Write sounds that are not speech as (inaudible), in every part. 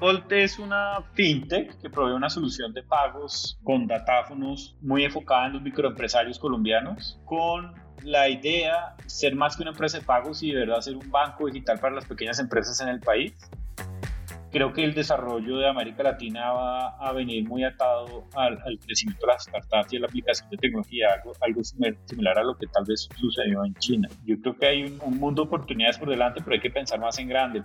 Volt es una fintech que provee una solución de pagos con datáfonos muy enfocada en los microempresarios colombianos, con la idea ser más que una empresa de pagos y de verdad ser un banco digital para las pequeñas empresas en el país creo que el desarrollo de América Latina va a venir muy atado al, crecimiento de las startups y a la aplicación de tecnología, algo, algo similar a lo que tal vez sucedió en China. Yo creo que hay un, un mundo de oportunidades por delante, pero hay que pensar más en grande.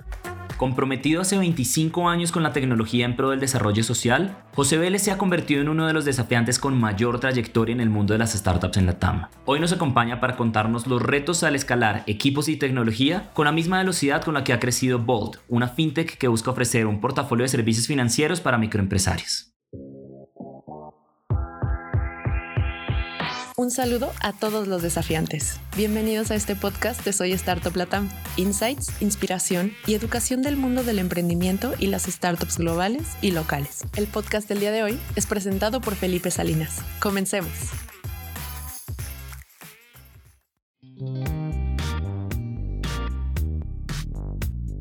Comprometido hace 25 años con la tecnología en pro del desarrollo social, José Vélez se ha convertido en uno de los desafiantes con mayor trayectoria en el mundo de las startups en la TAM. Hoy nos acompaña para contarnos los retos al escalar equipos y tecnología con la misma velocidad con la que ha crecido Bolt, una fintech que busca ofrecer un portafolio de servicios financieros para microempresarios. Un saludo a todos los desafiantes. Bienvenidos a este podcast de Soy Startup Latam. Insights, inspiración y educación del mundo del emprendimiento y las startups globales y locales. El podcast del día de hoy es presentado por Felipe Salinas. Comencemos.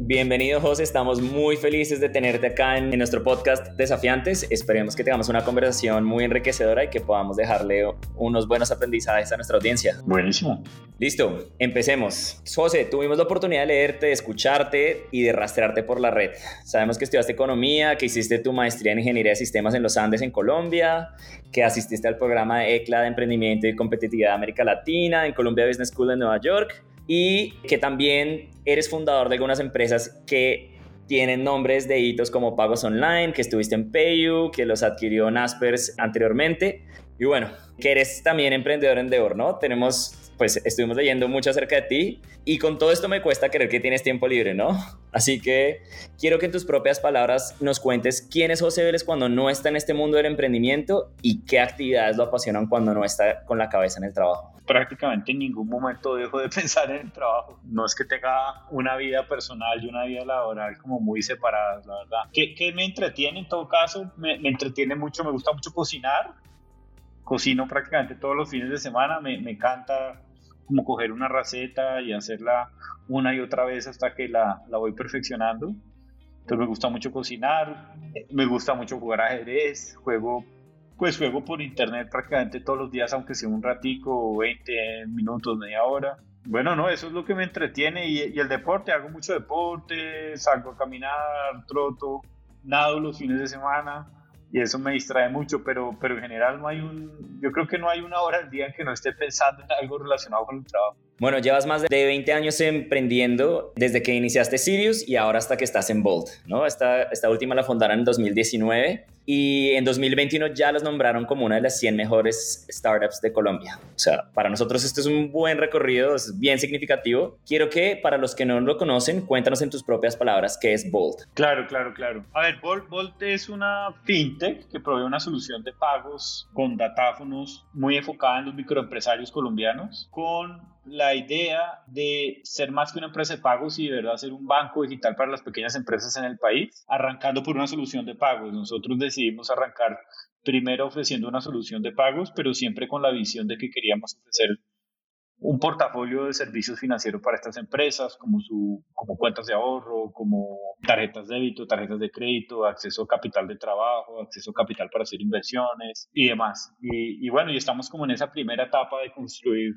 Bienvenido José, estamos muy felices de tenerte acá en, nuestro podcast Desafiantes. Esperemos que tengamos una conversación muy enriquecedora y que podamos dejarle unos buenos aprendizajes a nuestra audiencia. Buenísimo. Listo, empecemos. José, tuvimos la oportunidad de leerte, de escucharte y de rastrearte por la red. Sabemos que estudiaste economía, que hiciste tu maestría en ingeniería de sistemas en los Andes en Colombia, que asististe al programa de ECLA de emprendimiento y competitividad de América Latina en Columbia Business School en Nueva York y que también eres fundador de algunas empresas que tienen nombres de hitos como Pagos Online, que estuviste en Payu, que los adquirió Naspers anteriormente. Y bueno, que eres también emprendedor en Endeavor, ¿no? Tenemos pues estuvimos leyendo mucho acerca de ti y con todo esto me cuesta creer que tienes tiempo libre, ¿no? Así que quiero que en tus propias palabras nos cuentes quién es José Vélez cuando no está en este mundo del emprendimiento y qué actividades lo apasionan cuando no está con la cabeza en el trabajo. Prácticamente en ningún momento dejo de (laughs) pensar en el trabajo. No es que tenga una vida personal y una vida laboral como muy separadas, la verdad. ¿Qué, qué me entretiene en todo caso? Me, me entretiene mucho, me gusta mucho cocinar cocino prácticamente todos los fines de semana, me, me, encanta como coger una receta y hacerla una y otra vez hasta que la, la voy perfeccionando. Entonces me gusta mucho cocinar, me gusta mucho jugar ajedrez, juego pues juego por internet prácticamente todos los días, aunque sea un ratico, 20 minutos, media hora. Bueno, no, eso es lo que me entretiene y, y, el deporte, hago mucho deporte, salgo a caminar, troto, nado los fines de semana y eso me distrae mucho, pero, pero en general no hay un, yo creo que no hay una hora al día en que no esté pensando en algo relacionado con el trabajo. Bueno, llevas más de 20 años emprendiendo desde que iniciaste Sirius y ahora hasta que estás en Bolt, ¿no? Esta, esta última la fundaron en 2019 y en 2021 ya los nombraron como una de las 100 mejores startups de Colombia. O sea, para nosotros este es un buen recorrido, es bien significativo. Quiero que para los que no lo conocen, cuéntanos en tus propias palabras qué es Bolt. Claro, claro, claro. A ver, Bolt, Bolt es una fintech que provee una solución de pagos con datáfonos muy enfocada en los microempresarios colombianos, con la idea de ser más que una empresa de pagos y de verdad ser un banco digital para las pequeñas empresas en el país, arrancando por una solución de pagos. Nosotros decidimos arrancar primero ofreciendo una solución de pagos, pero siempre con la visión de que queríamos ofrecer un portafolio de servicios financieros para estas empresas, como, su, como cuentas de ahorro, como tarjetas de débito, tarjetas de crédito, acceso a capital de trabajo, acceso a capital para hacer inversiones y demás. Y, y bueno, y estamos como en esa primera etapa de construir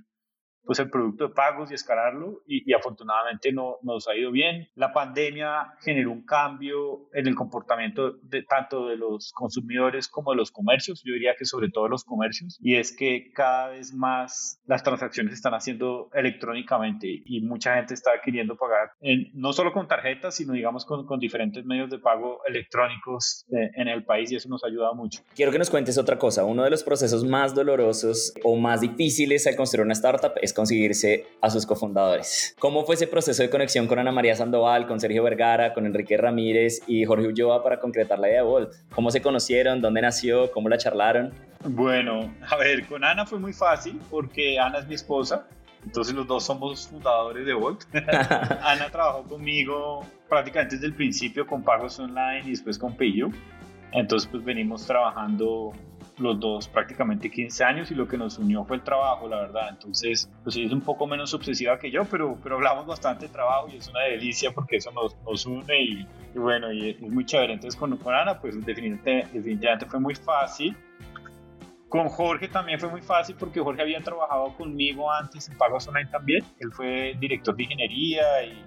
pues el producto de pagos y escalarlo y, afortunadamente no, nos ha ido bien. La pandemia generó un cambio en el comportamiento de tanto de los consumidores como de los comercios, yo diría que sobre todo los comercios, y es que cada vez más las transacciones se están haciendo electrónicamente y mucha gente está queriendo pagar en, no solo con tarjetas, sino digamos con, con diferentes medios de pago electrónicos eh, en el país y eso nos ha ayudado mucho. Quiero que nos cuentes otra cosa, uno de los procesos más dolorosos o más difíciles al construir una startup es conseguirse a sus cofundadores. ¿Cómo fue ese proceso de conexión con Ana María Sandoval, con Sergio Vergara, con Enrique Ramírez y Jorge Ulloa para concretar la idea de Volt? ¿Cómo se conocieron? ¿Dónde nació? ¿Cómo la charlaron? Bueno, a ver, con Ana fue muy fácil porque Ana es mi esposa. Entonces los dos somos fundadores de Volt. (laughs) Ana trabajó conmigo prácticamente desde el principio con pagos online y después con Pillo. Entonces pues venimos trabajando los dos prácticamente 15 años y lo que nos unió fue el trabajo, la verdad. Entonces, pues ella es un poco menos obsesiva que yo, pero, pero hablamos bastante de trabajo y es una delicia porque eso nos, nos une y, bueno, y es muy chévere. Entonces, con, con Ana, pues definitivamente, definitivamente fue muy fácil. Con Jorge también fue muy fácil porque Jorge había trabajado conmigo antes en Pagos Online también. Él fue director de ingeniería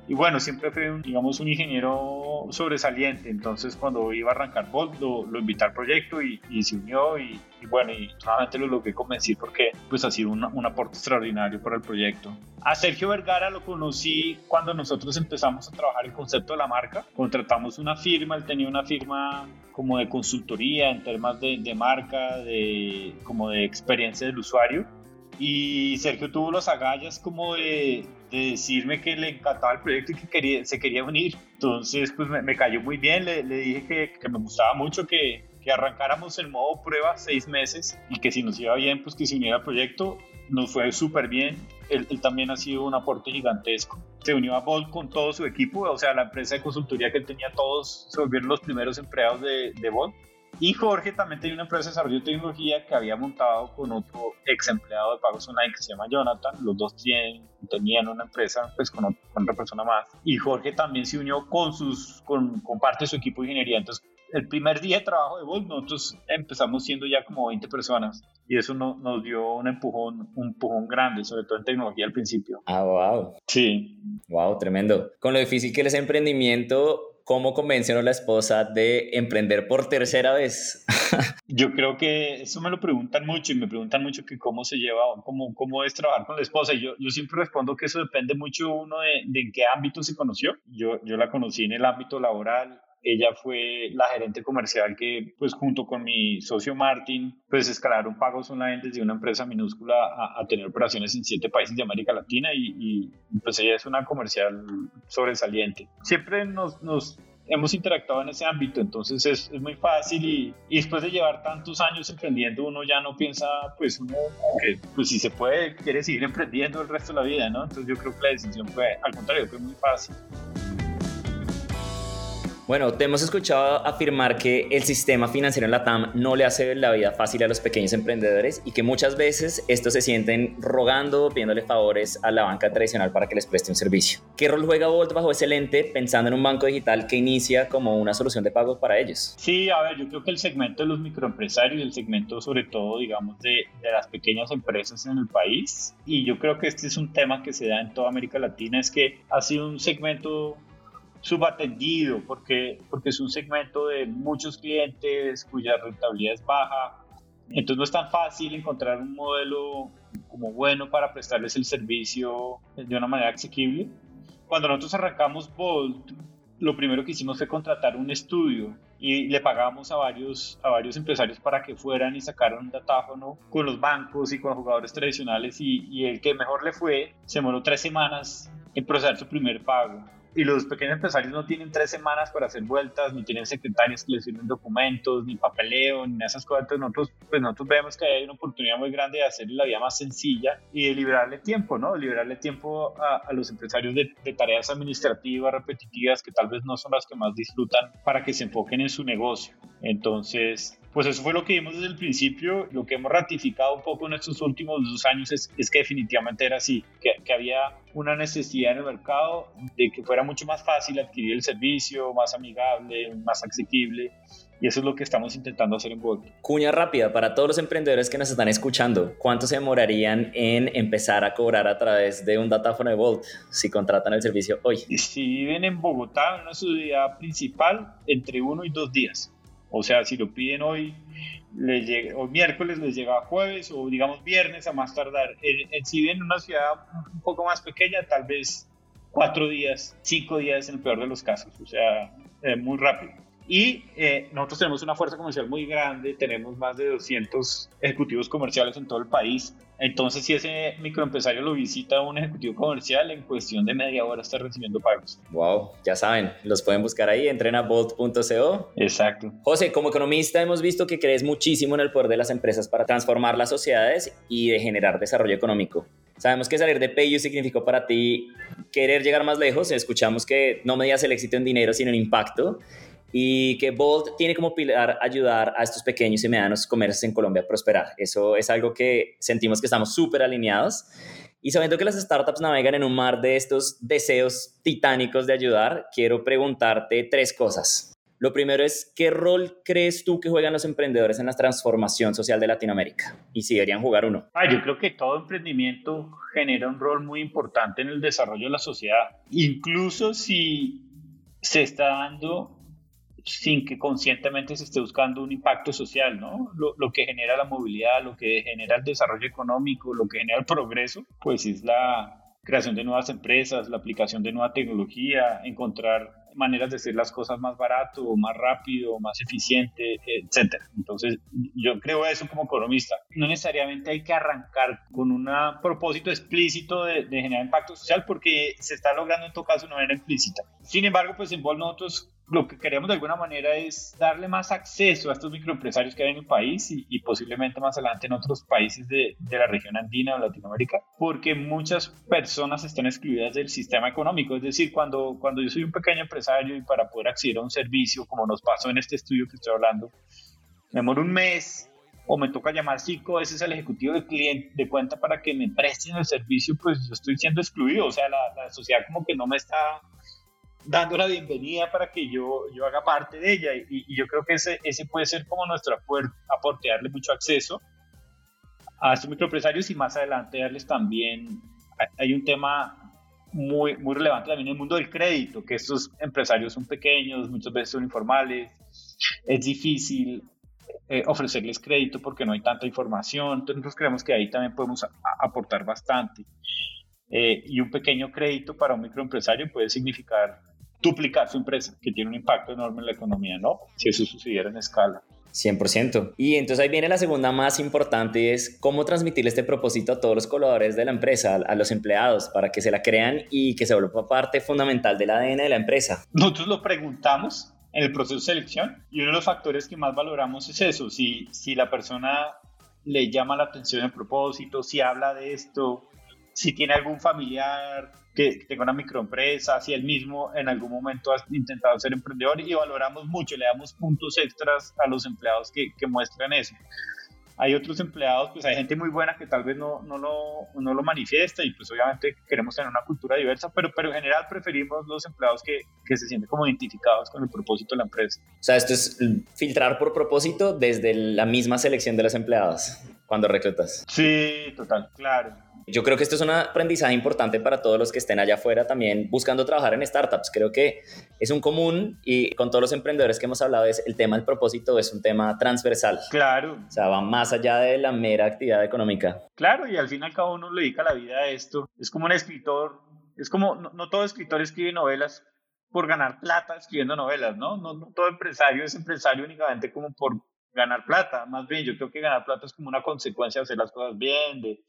y, bueno, siempre fue, un, digamos, un ingeniero sobresaliente. Entonces, cuando iba a arrancar Bolt, lo, lo invité al proyecto y, y se unió y, y bueno, y nuevamente lo logré convencer porque pues ha sido un, un aporte extraordinario para el proyecto. A Sergio Vergara lo conocí cuando nosotros empezamos a trabajar el concepto de la marca. Contratamos una firma, él tenía una firma como de consultoría en temas de, de marca, de, como de experiencia del usuario. Y Sergio tuvo los agallas como de, de, decirme que le encantaba el proyecto y que quería, se quería unir. Entonces, pues me, me cayó muy bien, le, le dije que, que, me gustaba mucho, que, que arrancáramos el modo prueba seis meses y que si nos iba bien, pues que se uniera al proyecto. Nos fue súper bien. Él, él, también ha sido un aporte gigantesco. Se unió a Bolt con todo su equipo, o sea, la empresa de consultoría que él tenía, todos se volvieron los primeros empleados de, de Bolt. Y Jorge también tenía una empresa de desarrollo de tecnología que había montado con otro ex empleado de pagos online que se llama Jonathan. Los dos tienen, tenían una empresa pues con, otro, con otra persona más. Y Jorge también se unió con, sus, con, con parte de su equipo de ingeniería. Entonces el primer día de trabajo de Bolt, nosotros empezamos siendo ya como 20 personas y eso no, nos dio un empujón, un empujón grande, sobre todo en tecnología al principio. Ah, wow. Sí. Wow, tremendo. Con lo difícil que es emprendimiento, ¿cómo convenció a la esposa de emprender por tercera vez? (laughs) Yo creo que eso me lo preguntan mucho y me preguntan mucho que cómo se lleva, cómo, cómo es trabajar con la esposa. Y yo, yo siempre respondo que eso depende mucho uno de, de en qué ámbito se conoció. Yo, yo la conocí en el ámbito laboral, ella fue la gerente comercial que, pues junto con mi socio Martin, pues escalaron pagos online desde una empresa minúscula a, a tener operaciones en siete países de América Latina y, y, pues ella es una comercial sobresaliente. Siempre nos, nos hemos interactuado en ese ámbito, entonces es, es muy fácil y, y, después de llevar tantos años emprendiendo uno ya no piensa, pues uno, que pues si se puede, quiere seguir emprendiendo el resto de la vida, ¿no? Entonces yo creo que la decisión fue, al contrario, fue muy fácil. Bueno, te hemos escuchado afirmar que el sistema financiero en la TAM no le hace la vida fácil a los pequeños emprendedores y que muchas veces estos se sienten rogando, pidiéndole favores a la banca tradicional para que les preste un servicio. ¿Qué rol juega Volt bajo ese lente pensando en un banco digital que inicia como una solución de pagos para ellos? Sí, a ver, yo creo que el segmento de los microempresarios, el segmento sobre todo, digamos, de, de las pequeñas empresas en el país, y yo creo que este es un tema que se da en toda América Latina, es que ha sido un segmento subatendido porque, porque es un segmento de muchos clientes cuya rentabilidad es baja. Entonces no es tan fácil encontrar un modelo como bueno para prestarles el servicio de una manera asequible. Cuando nosotros arrancamos Bolt, lo primero que hicimos fue contratar un estudio y le pagamos a varios, a varios empresarios para que fueran y sacaran un datáfono con los bancos y con jugadores tradicionales y, el que mejor le fue se demoró tres semanas en procesar su primer pago y los pequeños empresarios no tienen tres semanas para hacer vueltas, ni tienen secretarios que les firmen documentos, ni papeleo, ni esas cosas. Entonces nosotros, pues nosotros vemos que hay una oportunidad muy grande de hacerle la vida más sencilla y de liberarle tiempo, ¿no? Liberarle tiempo a, a los empresarios de, de, tareas administrativas repetitivas que tal vez no son las que más disfrutan para que se enfoquen en su negocio. Entonces, pues eso fue lo que vimos desde el principio, lo que hemos ratificado un poco en estos últimos dos años es, es que definitivamente era así, que, que, había una necesidad en el mercado de que fuera mucho más fácil adquirir el servicio, más amigable, más asequible. Y eso es lo que estamos intentando hacer en Bolt. Cuña rápida para todos los emprendedores que nos están escuchando. ¿Cuánto se demorarían en empezar a cobrar a través de un datáfono de Bolt si contratan el servicio hoy? Si viven en Bogotá, en una ciudad principal, entre uno y dos días. O sea, si lo piden hoy, les llega, o miércoles les llega jueves o digamos viernes a más tardar. En, si viven en una ciudad un poco más pequeña, tal vez cuatro días, cinco días en el peor de los casos. O sea, eh, muy rápido. Y eh, nosotros tenemos una fuerza comercial muy grande, tenemos más de 200 ejecutivos comerciales en todo el país. Entonces, si ese microempresario lo visita un ejecutivo comercial, en cuestión de media hora está recibiendo pagos. Wow, ya saben, los pueden buscar ahí, entrenabolt.co. Exacto. José, como economista hemos visto que crees muchísimo en el poder de las empresas para transformar las sociedades y de generar desarrollo económico. Sabemos que salir de PayU significó para ti querer llegar más lejos. Escuchamos que no medías el éxito en dinero, sino en impacto. Y que Bolt tiene como pilar ayudar a estos pequeños y medianos comercios en Colombia a prosperar. Eso es algo que sentimos que estamos súper alineados. Y sabiendo que las startups navegan en un mar de estos deseos titánicos de ayudar, quiero preguntarte tres cosas. Lo primero es, ¿qué rol crees tú que juegan los emprendedores en la transformación social de Latinoamérica? Y si deberían jugar uno. Ah, yo creo que todo emprendimiento genera un rol muy importante en el desarrollo de la sociedad, incluso si se está dando sin que conscientemente se esté buscando un impacto social, ¿no? Lo, que genera la movilidad, lo que genera el desarrollo económico, lo que genera el progreso, pues es la creación de nuevas empresas, la aplicación de nueva tecnología, encontrar maneras de hacer las cosas más barato, más rápido, más eficiente, etcétera. Entonces, yo creo eso como economista. No necesariamente hay que arrancar con un propósito explícito de, generar impacto social porque se está logrando en todo caso de una manera implícita. Sin embargo, pues en Bol nosotros lo que queremos de alguna manera es darle más acceso a estos microempresarios que hay en el país y, posiblemente más adelante en otros países de, de, la región andina o Latinoamérica, porque muchas personas están excluidas del sistema económico. Es decir, cuando, cuando yo soy un pequeño empresario y para poder acceder a un servicio, como nos pasó en este estudio que estoy hablando, me demoro un mes o me toca llamar cinco veces al ejecutivo de cliente de cuenta para que me presten el servicio, pues yo estoy siendo excluido. O sea, la, la sociedad como que no me está dando la bienvenida para que yo, yo haga parte de ella. Y, yo creo que ese, ese puede ser como nuestro aporte, darle mucho acceso a estos microempresarios y más adelante darles también, hay un tema muy, muy relevante también en el mundo del crédito, que estos empresarios son pequeños, muchas veces son informales, es difícil eh, ofrecerles crédito porque no hay tanta información, entonces nosotros creemos que ahí también podemos aportar bastante. Eh, y un pequeño crédito para un microempresario puede significar duplicar su empresa, que tiene un impacto enorme en la economía, ¿no? Si eso sucediera en escala. 100%. Y entonces ahí viene la segunda más importante, es cómo transmitirle este propósito a todos los colaboradores de la empresa, a los empleados, para que se la crean y que se vuelva parte fundamental del ADN de la empresa. Nosotros lo preguntamos en el proceso de selección y uno de los factores que más valoramos es eso, si, si la persona le llama la atención el propósito, si habla de esto, si tiene algún familiar que tenga una microempresa, si él mismo en algún momento ha intentado ser emprendedor y valoramos mucho, le damos puntos extras a los empleados que, que muestran eso. Hay otros empleados, pues hay gente muy buena que tal vez no, no, lo, no lo manifiesta y pues obviamente queremos tener una cultura diversa, pero, pero en general preferimos los empleados que, que se sienten como identificados con el propósito de la empresa. O sea, esto es filtrar por propósito desde la misma selección de los empleados cuando reclutas. Sí, total, claro. Yo creo que esto es un aprendizaje importante para todos los que estén allá afuera también buscando trabajar en startups. Creo que es un común y con todos los emprendedores que hemos hablado es el tema del propósito es un tema transversal. Claro. O sea, va más allá de la mera actividad económica. Claro, y al fin y al cabo uno le dedica la vida a esto. Es como un escritor, es como, no, todo escritor escribe novelas por ganar plata escribiendo novelas, ¿no? ¿no? No todo empresario es empresario únicamente como por ganar plata. Más bien, yo creo que ganar plata es como una consecuencia de hacer las cosas bien, de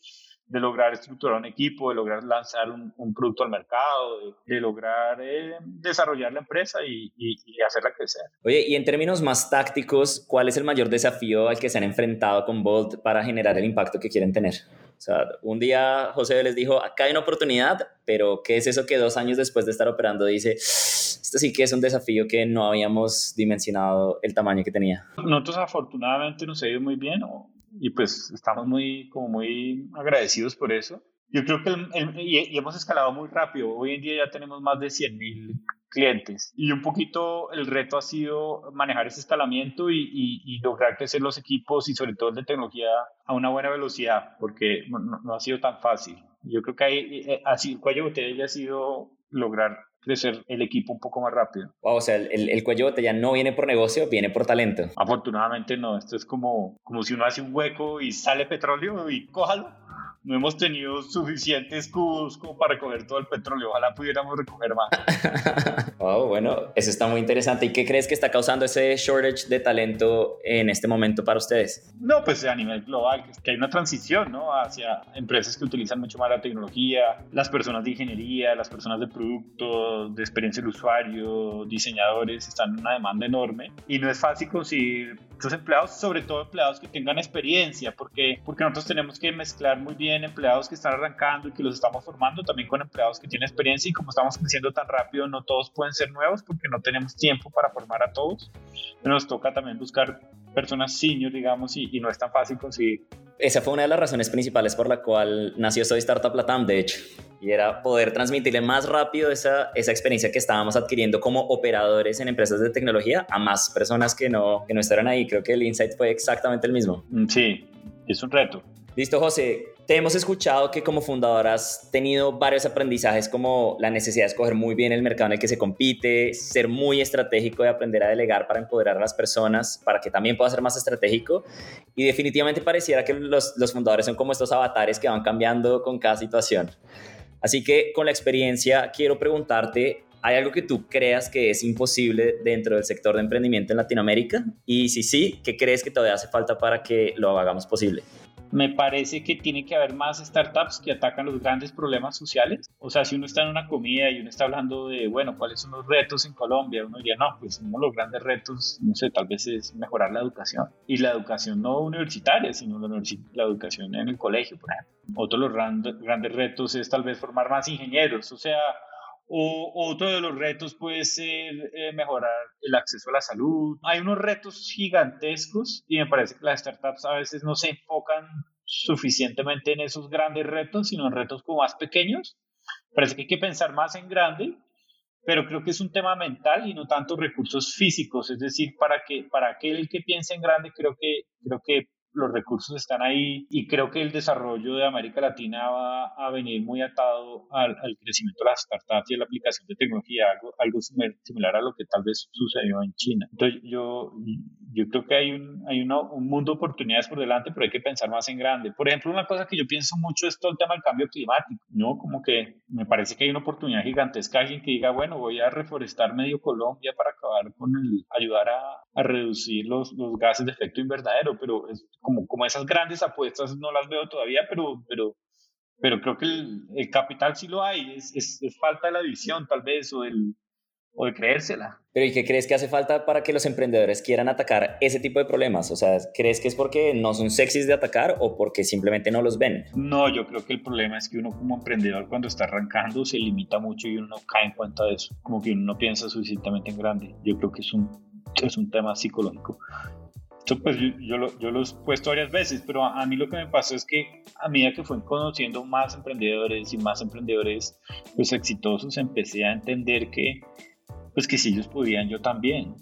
de lograr estructurar un equipo, de lograr lanzar un, producto al mercado, de, lograr eh, desarrollar la empresa y, y, hacerla crecer. Oye, y en términos más tácticos, ¿cuál es el mayor desafío al que se han enfrentado con Bolt para generar el impacto que quieren tener? O sea, un día José les dijo, acá hay una oportunidad, pero ¿qué es eso que dos años después de estar operando dice, esto sí que es un desafío que no habíamos dimensionado el tamaño que tenía? Nosotros afortunadamente nos ha ido muy bien, y pues estamos muy, como muy agradecidos por eso. Yo creo que y, hemos escalado muy rápido. Hoy en día ya tenemos más de 100 mil clientes y un poquito el reto ha sido manejar ese escalamiento y, y, lograr crecer los equipos y sobre todo el de tecnología a una buena velocidad porque no, ha sido tan fácil. Yo creo que ahí, eh, así, el cuello de botella ha sido lograr crecer el equipo un poco más rápido. o sea, el, el cuello de botella no viene por negocio, viene por talento. Afortunadamente no, esto es como, como si uno hace un hueco y sale petróleo y cójalo no hemos tenido suficientes cubos como para recoger todo el petróleo. Ojalá pudiéramos recoger más. (laughs) oh, bueno, eso está muy interesante. ¿Y qué crees que está causando ese shortage de talento en este momento para ustedes? No, pues a nivel global, que hay una transición ¿no? hacia empresas que utilizan mucho más la tecnología, las personas de ingeniería, las personas de producto, de experiencia del usuario, diseñadores, están en una demanda enorme y no es fácil conseguir estos empleados, sobre todo empleados que tengan experiencia, porque, porque nosotros tenemos que mezclar muy bien empleados que están arrancando y que los estamos formando también con empleados que tienen experiencia y como estamos creciendo tan rápido, no todos pueden ser nuevos porque no tenemos tiempo para formar a todos. Nos toca también buscar personas senior, digamos, y, y no es tan fácil conseguir. Esa fue una de las razones principales por la cual nació Soy Startup Latam, de hecho, y era poder transmitirle más rápido esa, esa experiencia que estábamos adquiriendo como operadores en empresas de tecnología a más personas que no, que no estaban ahí. Creo que el insight fue exactamente el mismo. Mm, sí, es un reto. Listo, José. Te hemos escuchado que como fundador has tenido varios aprendizajes como la necesidad de escoger muy bien el mercado en el que se compite, ser muy estratégico y aprender a delegar para empoderar a las personas, para que también pueda ser más estratégico. Y definitivamente pareciera que los, los fundadores son como estos avatares que van cambiando con cada situación. Así que con la experiencia quiero preguntarte, ¿hay algo que tú creas que es imposible dentro del sector de emprendimiento en Latinoamérica? Y si sí, ¿qué crees que todavía hace falta para que lo hagamos posible? Me parece que tiene que haber más startups que atacan los grandes problemas sociales. O sea, si uno está en una comida y uno está hablando de, bueno, ¿cuáles son los retos en Colombia? Uno diría, no, pues uno de los grandes retos, no sé, tal vez es mejorar la educación. Y la educación no universitaria, sino la, la educación en el colegio, por ejemplo. Otro de los grandes retos es tal vez formar más ingenieros. O sea, o, otro de los retos puede ser eh, mejorar el acceso a la salud. Hay unos retos gigantescos y me parece que las startups a veces no se enfocan suficientemente en esos grandes retos, sino en retos como más pequeños. Parece que hay que pensar más en grande, pero creo que es un tema mental y no tanto recursos físicos. Es decir, para, que, para aquel que piense en grande, creo que, creo que los recursos están ahí y creo que el desarrollo de América Latina va a venir muy atado al, crecimiento de las startups y a la aplicación de tecnología, algo, algo similar a lo que tal vez sucedió en China. Entonces yo, yo creo que hay, un, hay un mundo de oportunidades por delante, pero hay que pensar más en grande. Por ejemplo, una cosa que yo pienso mucho es todo el tema del cambio climático, ¿no? Como que me parece que hay una oportunidad gigantesca, alguien que diga, bueno, voy a reforestar medio Colombia para acabar con el, ayudar a, a reducir los, los gases de efecto invernadero, pero es como, como esas grandes apuestas no las veo todavía, pero, pero, pero creo que el, capital sí lo hay, es, es, falta de la visión tal vez o, el, o de creérsela. Pero ¿y qué crees que hace falta para que los emprendedores quieran atacar ese tipo de problemas? O sea, ¿crees que es porque no son sexys de atacar o porque simplemente no los ven? No, yo creo que el problema es que uno como emprendedor cuando está arrancando se limita mucho y uno no cae en cuenta de eso, como que uno no piensa suficientemente en grande. Yo creo que es un, es un tema psicológico. Esto pues yo, yo, lo, yo, he puesto varias veces, pero a, mí lo que me pasó es que a medida que fui conociendo más emprendedores y más emprendedores pues exitosos, empecé a entender que pues que si ellos podían, yo también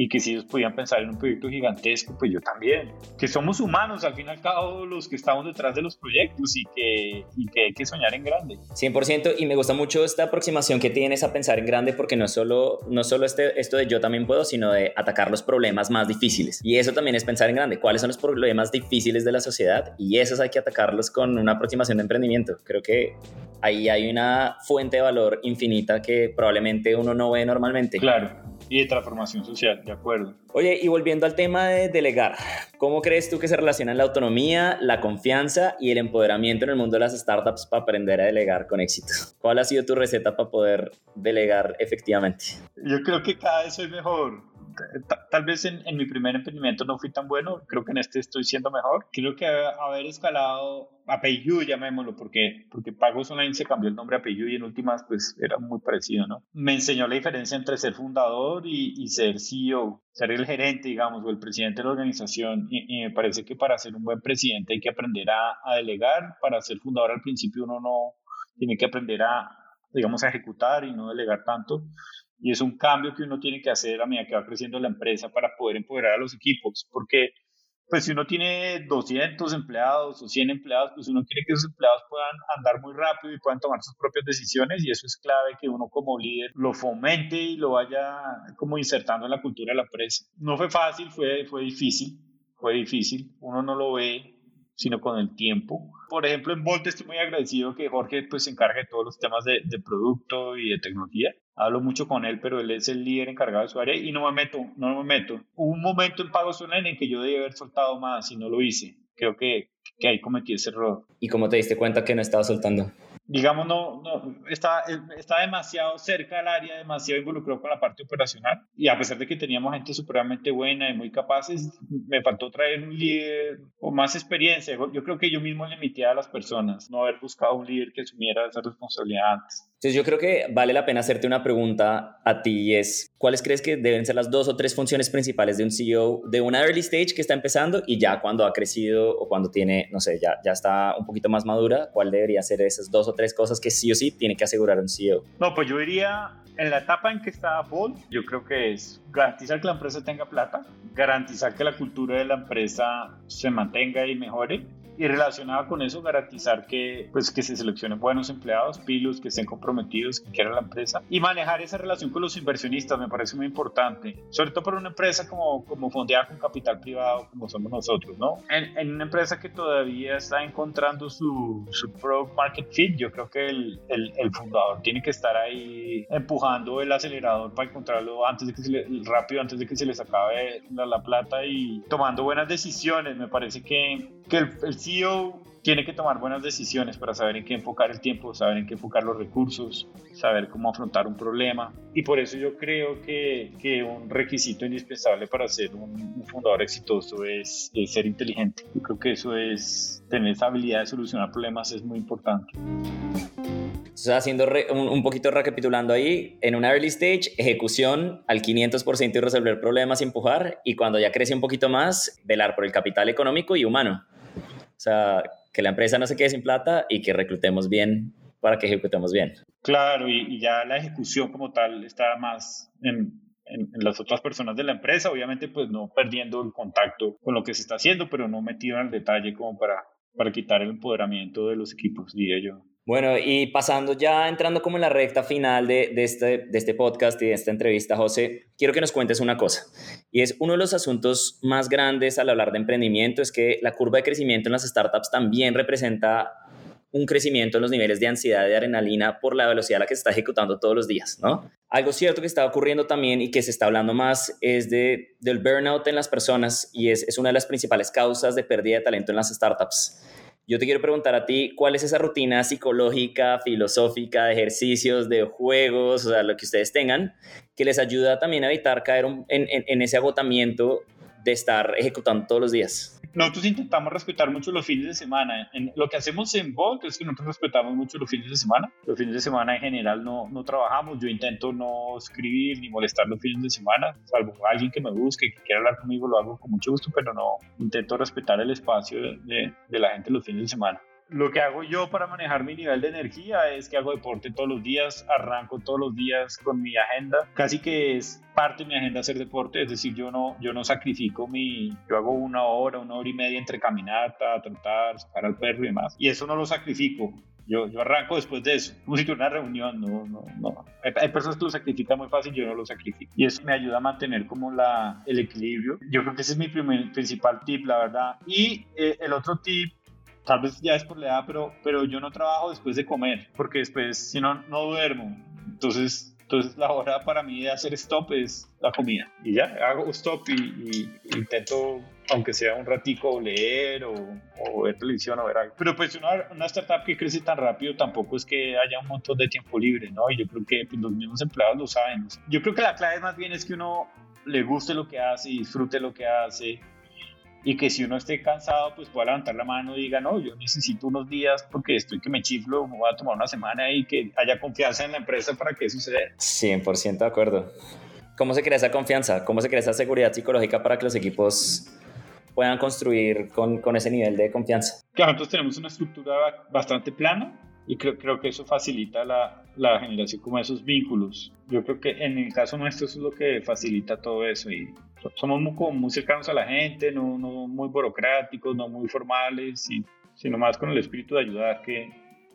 y que si ellos podían pensar en un proyecto gigantesco, pues yo también. Que somos humanos, al fin y al cabo, los que estamos detrás de los proyectos y que, y que hay que soñar en grande. 100% y me gusta mucho esta aproximación que tienes a pensar en grande porque no solo, no solo este, esto de yo también puedo, sino de atacar los problemas más difíciles. Y eso también es pensar en grande. ¿Cuáles son los problemas difíciles de la sociedad? Y esos hay que atacarlos con una aproximación de emprendimiento. Creo que ahí hay una fuente de valor infinita que probablemente uno no ve normalmente. Claro y de transformación social, de acuerdo. Oye, y volviendo al tema de delegar, ¿cómo crees tú que se relacionan la autonomía, la confianza y el empoderamiento en el mundo de las startups para aprender a delegar con éxito? ¿Cuál ha sido tu receta para poder delegar efectivamente? Yo creo que cada vez soy mejor tal vez en, mi primer emprendimiento no fui tan bueno, creo que en este estoy siendo mejor. Creo que haber escalado a PayU, llamémoslo, porque, porque Pagos Online se cambió el nombre a PayU y en últimas pues era muy parecido, ¿no? Me enseñó la diferencia entre ser fundador y, ser CEO, ser el gerente, digamos, o el presidente de la organización. Y, me parece que para ser un buen presidente hay que aprender a, a delegar, para ser fundador al principio uno no tiene que aprender a, digamos, a ejecutar y no delegar tanto y es un cambio que uno tiene que hacer a medida que va creciendo la empresa para poder empoderar a los equipos, porque pues si uno tiene 200 empleados o 100 empleados, pues uno quiere que esos empleados puedan andar muy rápido y puedan tomar sus propias decisiones y eso es clave que uno como líder lo fomente y lo vaya como insertando en la cultura de la empresa. No fue fácil, fue, fue difícil, fue difícil, uno no lo ve sino con el tiempo. Por ejemplo, en Volt estoy muy agradecido que Jorge pues se encargue de todos los temas de, producto y de tecnología hablo mucho con él, pero él es el líder encargado de su área y no me meto, no me meto. Hubo un momento en pagos online en que yo debí haber soltado más y no lo hice. Creo que, que ahí cometí ese error. ¿Y cómo te diste cuenta que no estaba soltando? Digamos, no, no está, está demasiado cerca del área, demasiado involucrado con la parte operacional. Y a pesar de que teníamos gente supremamente buena y muy capaces, me faltó traer un líder con más experiencia. Yo creo que yo mismo limité a las personas, no haber buscado un líder que asumiera esa responsabilidad antes. Entonces yo creo que vale la pena hacerte una pregunta a ti y es, ¿cuáles crees que deben ser las dos o tres funciones principales de un CEO de una early stage que está empezando y ya cuando ha crecido o cuando tiene, no sé, ya, ya está un poquito más madura, cuál debería ser esas dos o tres cosas que sí o sí tiene que asegurar un CEO? No, pues yo diría, en la etapa en que está Paul, yo creo que es garantizar que la empresa tenga plata, garantizar que la cultura de la empresa se mantenga y mejore y relacionado con eso garantizar que pues que se seleccionen buenos empleados, pilos que estén comprometidos, que quieran la empresa y manejar esa relación con los inversionistas me parece muy importante, sobre todo para una empresa como, como fondeada con capital privado como somos nosotros, ¿no? En, en una empresa que todavía está encontrando su, su product market fit, yo creo que el, el, el, fundador tiene que estar ahí empujando el acelerador para encontrarlo antes de que se le, rápido antes de que se les acabe la, la plata y tomando buenas decisiones, me parece que, que el, el CEO tiene que tomar buenas decisiones para saber en qué enfocar el tiempo, saber en qué enfocar los recursos, saber cómo afrontar un problema. Y por eso yo creo que, que un requisito indispensable para ser un, fundador exitoso es, ser inteligente. Yo creo que eso es, tener esa habilidad de solucionar problemas es muy importante. Entonces, haciendo un, un, poquito recapitulando ahí, en una early stage, ejecución al 500% y resolver problemas y empujar, y cuando ya crece un poquito más, velar por el capital económico y humano. O sea, que la empresa no se quede sin plata y que reclutemos bien para que ejecutemos bien. Claro, y, ya la ejecución como tal está más en, en, las otras personas de la empresa, obviamente pues no perdiendo el contacto con lo que se está haciendo, pero no metido en el detalle como para, para quitar el empoderamiento de los equipos, diría yo. Bueno, y pasando ya, entrando como en la recta final este, de este podcast y de esta entrevista, José, quiero que nos cuentes una cosa. Y es uno de los asuntos más grandes al hablar de emprendimiento, es que la curva de crecimiento en las startups también representa un crecimiento en los niveles de ansiedad y adrenalina por la velocidad a la que se está ejecutando todos los días, ¿no? Algo cierto que está ocurriendo también y que se está hablando más es de, del burnout en las personas y es una de las principales causas de pérdida de talento en las startups. Yo te quiero preguntar a ti, ¿cuál es esa rutina psicológica, filosófica, de ejercicios, de juegos, o sea, lo que ustedes tengan, que les ayuda también a evitar caer en, en ese agotamiento de estar ejecutando todos los días? Nosotros intentamos respetar mucho los fines de semana. En, lo que hacemos en Volt es que nosotros respetamos mucho los fines de semana. Los fines de semana en general no, no trabajamos. Yo intento no escribir ni molestar los fines de semana, salvo alguien que me busque que quiera hablar conmigo, lo hago con mucho gusto, pero no intento respetar el espacio de, de la gente los fines de semana lo que hago yo para manejar mi nivel de energía es que hago deporte todos los días, arranco todos los días con mi agenda, casi que es parte de mi agenda hacer deporte, es decir, yo no, yo no sacrifico mi, yo hago una hora, una hora y media entre caminata, trotar, sacar al perro y demás, y eso no lo sacrifico. Yo, yo arranco después de eso, como si tuviera una reunión, no, no, no. Hay, personas que lo sacrifican muy fácil, yo no lo sacrifico. Y eso me ayuda a mantener como la, el equilibrio. Yo creo que ese es mi primer, principal tip, la verdad. Y eh, el otro tip tal vez ya es por la edad, pero, pero yo no trabajo después de comer, porque después, si no, no duermo. Entonces, entonces la hora para mí de hacer stop es la comida. Y ya, hago stop y, intento, aunque sea un ratico, leer o, o, ver televisión o ver algo. Pero pues una, una, startup que crece tan rápido tampoco es que haya un montón de tiempo libre, ¿no? Y yo creo que pues, los mismos empleados lo saben. Yo creo que la clave más bien es que uno le guste lo que hace, disfrute lo que hace y que si uno esté cansado, pues pueda levantar la mano y diga, no, yo necesito unos días porque estoy que me chiflo, me voy a tomar una semana y que haya confianza en la empresa para que eso suceda. 100% de acuerdo. ¿Cómo se crea esa confianza? ¿Cómo se crea esa seguridad psicológica para que los equipos puedan construir con, con ese nivel de confianza? Claro, nosotros tenemos una estructura bastante plana y creo, creo que eso facilita la, la generación como esos vínculos. Yo creo que en el caso nuestro eso es lo que facilita todo eso y somos muy, muy cercanos a la gente, no, no muy burocráticos, no muy formales, y, sino más con el espíritu de ayudar que,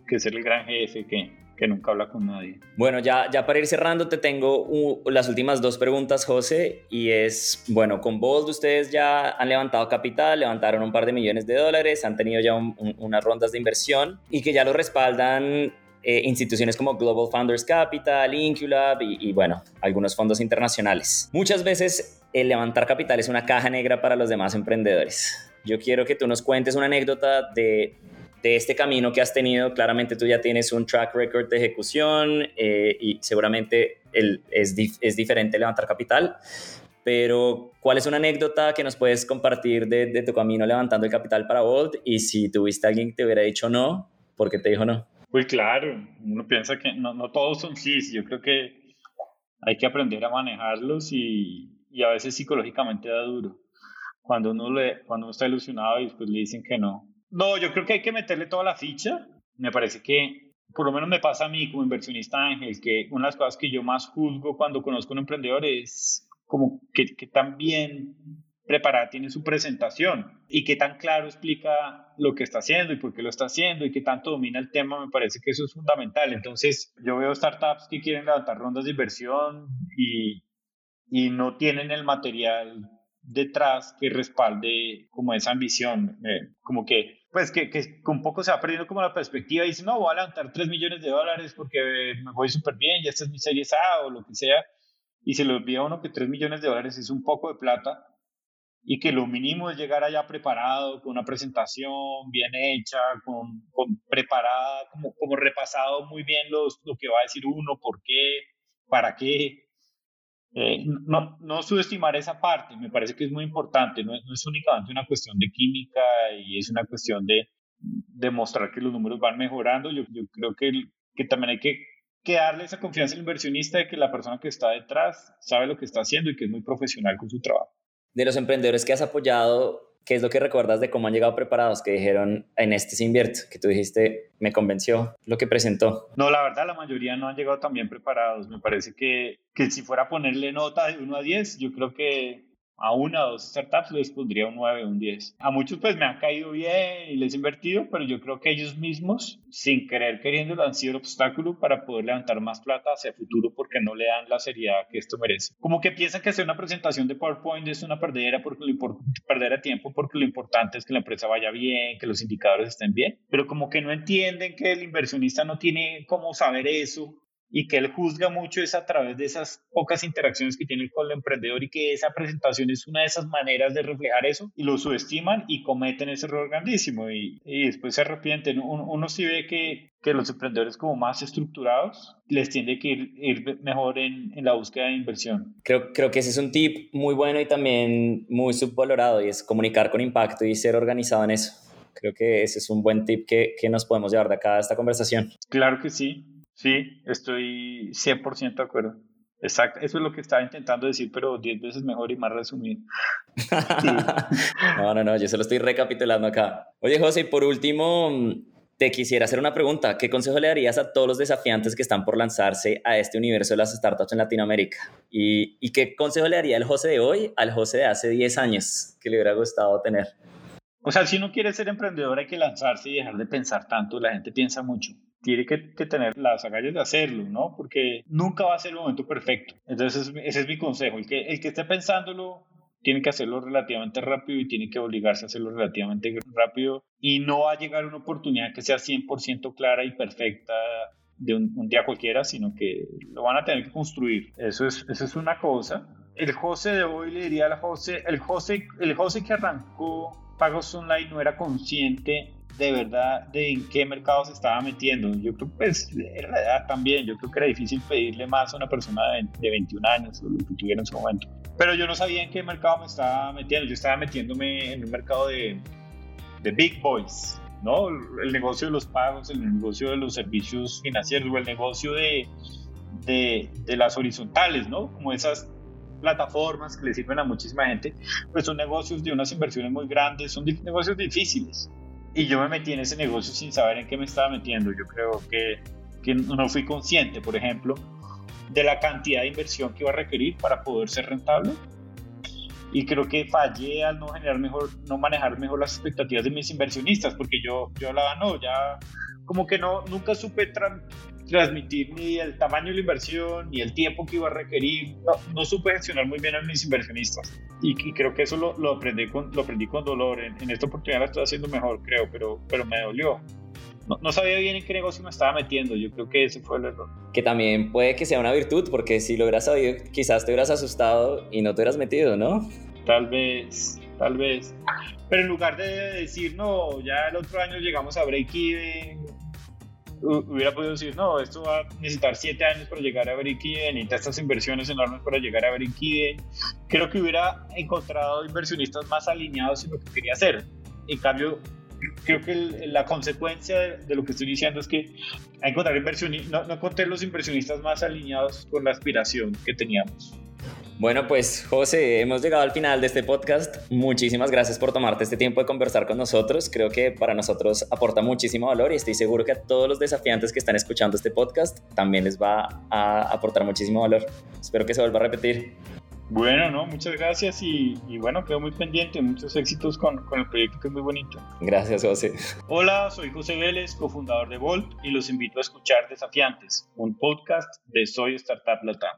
que ser el gran jefe que, que nunca habla con nadie. Bueno, ya, ya para ir cerrando, te tengo las últimas dos preguntas, José, y es, bueno, con Bold ustedes ya han levantado capital, levantaron un par de millones de dólares, han tenido ya unas rondas de inversión y que ya lo respaldan eh, instituciones como Global Founders Capital, Inculab y, y, bueno, algunos fondos internacionales. Muchas veces el levantar capital es una caja negra para los demás emprendedores. yo quiero que tú nos cuentes una anécdota de, de este camino que has tenido. Claramente tú ya tienes un track record de ejecución eh, y seguramente es, es diferente levantar capital, pero ¿cuál es una anécdota que nos puedes compartir de, de, tu camino levantando el capital para Volt? Y si tuviste alguien que te hubiera dicho no, ¿por qué te dijo no? Pues claro, uno piensa que no, no todos son sí, yo creo que hay que aprender a manejarlos y, y a veces psicológicamente da duro. Cuando uno, le, cuando uno está ilusionado y después le dicen que no. No, yo creo que hay que meterle toda la ficha. Me parece que, por lo menos me pasa a mí como inversionista ángel, que una de las cosas que yo más juzgo cuando conozco a un emprendedor es como que, que tan bien preparada tiene su presentación y que tan claro explica lo que está haciendo y por qué lo está haciendo y que tanto domina el tema, me parece que eso es fundamental. Entonces, yo veo startups que quieren levantar rondas de inversión y, y no tienen el material detrás que respalde como esa ambición, eh, como que pues que, que un poco se va perdiendo como la perspectiva y dice, no, voy a levantar 3 millones de dólares porque me voy súper bien, ya esta es mi serie A o lo que sea, y se le olvida a uno que 3 millones de dólares es un poco de plata y que lo mínimo es llegar allá preparado, con una presentación bien hecha, con, preparada, como, repasado muy bien lo que va a decir uno, por qué, para qué. Eh, no, no subestimar esa parte, me parece que es muy importante, no es, no es únicamente una cuestión de química y es una cuestión de demostrar que los números van mejorando, yo, yo creo que, que también hay que, que darle esa confianza al inversionista de que la persona que está detrás sabe lo que está haciendo y que es muy profesional con su trabajo. De los emprendedores que has apoyado, ¿qué es lo que recuerdas de cómo han llegado preparados? Que dijeron, en este se invierte, que tú dijiste, me convenció lo que presentó. No, la verdad, la mayoría no han llegado tan bien preparados. Me parece que, que si fuera a ponerle nota de 1 a 10, yo creo que a una o dos startups les pondría un 9, un 10. A muchos pues me han caído bien y les he invertido, pero yo creo que ellos mismos, sin querer queriendo, han sido el obstáculo para poder levantar más plata hacia el futuro porque no le dan la seriedad que esto merece. Como que piensan que hacer una presentación de PowerPoint es una perdera, porque lo tiempo porque lo importante es que la empresa vaya bien, que los indicadores estén bien, pero como que no entienden que el inversionista no tiene cómo saber eso y que él juzga mucho es a través de esas pocas interacciones que tiene con el emprendedor y que esa presentación es una de esas maneras de reflejar eso y lo subestiman y cometen ese error grandísimo y, y después se arrepienten. Uno, uno sí ve que, que, los emprendedores como más estructurados les tiende que ir, ir mejor en, en, la búsqueda de inversión. Creo, creo que ese es un tip muy bueno y también muy subvalorado y es comunicar con impacto y ser organizado en eso. Creo que ese es un buen tip que, que nos podemos llevar de acá a esta conversación. Claro que sí. Sí, estoy 100% de acuerdo. Exacto, eso es lo que estaba intentando decir, pero 10 veces mejor y más resumido. (laughs) no, no, no, yo se lo estoy recapitulando acá. Oye, José, y por último, te quisiera hacer una pregunta. ¿Qué consejo le darías a todos los desafiantes que están por lanzarse a este universo de las startups en Latinoamérica? ¿Y, y qué consejo le daría el José de hoy al José de hace 10 años que le hubiera gustado tener? O sea, si uno quiere ser emprendedor hay que lanzarse y dejar de pensar tanto. La gente piensa mucho tiene que, tener las agallas de hacerlo, ¿no? Porque nunca va a ser el momento perfecto. Entonces, ese es mi consejo. El que, el que esté pensándolo tiene que hacerlo relativamente rápido y tiene que obligarse a hacerlo relativamente rápido y no va a llegar una oportunidad que sea 100% clara y perfecta de un, día cualquiera, sino que lo van a tener que construir. Eso es, eso es una cosa. El José de hoy le diría al José, el José, el José que arrancó Pagos Online no era consciente de verdad de en qué mercado se estaba metiendo. Yo creo que pues era la edad también, yo creo que era difícil pedirle más a una persona de, 21 años o lo que tuviera en su momento. Pero yo no sabía en qué mercado me estaba metiendo, yo estaba metiéndome en un mercado de, de big boys, ¿no? El negocio de los pagos, el negocio de los servicios financieros o el negocio de, de, de las horizontales, ¿no? Como esas plataformas que le sirven a muchísima gente, pues son negocios de unas inversiones muy grandes, son negocios difíciles y yo me metí en ese negocio sin saber en qué me estaba metiendo. Yo creo que, que no fui consciente, por ejemplo, de la cantidad de inversión que iba a requerir para poder ser rentable. Y creo que fallé al no generar mejor, no manejar mejor las expectativas de mis inversionistas, porque yo, yo hablaba, no, ya como que no, nunca supe transmitir ni el tamaño de la inversión, ni el tiempo que iba a requerir. No, no supe gestionar muy bien a mis inversionistas. Y, y creo que eso lo, lo, aprendí con, lo aprendí con dolor. En, en, esta oportunidad lo estoy haciendo mejor, creo, pero, pero me dolió. No, no, sabía bien en qué negocio me estaba metiendo. Yo creo que ese fue el error. Que también puede que sea una virtud, porque si lo hubieras sabido, quizás te hubieras asustado y no te hubieras metido, ¿no? Tal vez, tal vez. Pero en lugar de decir, no, ya el otro año llegamos a break-even, hubiera podido decir, no, esto va a necesitar siete años para llegar a break-even, necesita estas inversiones enormes para llegar a break-even. Creo que hubiera encontrado inversionistas más alineados en lo que quería hacer. En cambio, creo que la consecuencia de, lo que estoy diciendo es que encontrar no, no encontré los inversionistas más alineados con la aspiración que teníamos. Bueno, pues José, hemos llegado al final de este podcast. Muchísimas gracias por tomarte este tiempo de conversar con nosotros. Creo que para nosotros aporta muchísimo valor y estoy seguro que a todos los desafiantes que están escuchando este podcast también les va a aportar muchísimo valor. Espero que se vuelva a repetir. Bueno, no, muchas gracias y, bueno, quedo muy pendiente. Muchos éxitos con, con, el proyecto que es muy bonito. Gracias, José. Hola, soy José Vélez, cofundador de Volt y los invito a escuchar Desafiantes, un podcast de Soy Startup Latam.